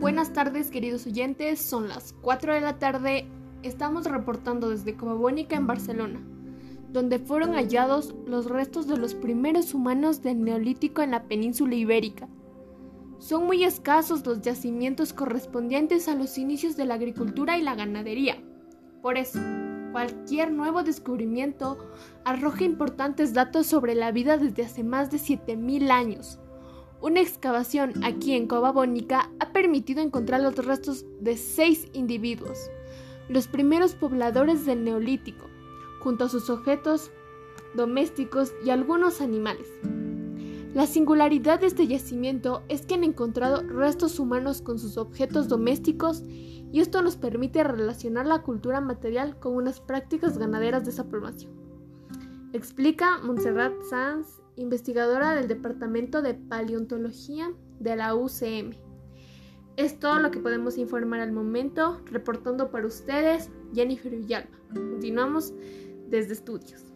Buenas tardes queridos oyentes, son las 4 de la tarde, estamos reportando desde Covabónica en Barcelona, donde fueron hallados los restos de los primeros humanos del Neolítico en la península ibérica. Son muy escasos los yacimientos correspondientes a los inicios de la agricultura y la ganadería. Por eso, cualquier nuevo descubrimiento arroja importantes datos sobre la vida desde hace más de 7.000 años. Una excavación aquí en Cova Bónica ha permitido encontrar los restos de seis individuos, los primeros pobladores del Neolítico, junto a sus objetos domésticos y algunos animales. La singularidad de este yacimiento es que han encontrado restos humanos con sus objetos domésticos y esto nos permite relacionar la cultura material con unas prácticas ganaderas de esa población. Explica Montserrat Sanz, investigadora del Departamento de Paleontología de la UCM. Es todo lo que podemos informar al momento, reportando para ustedes Jennifer Villalba. Continuamos desde estudios.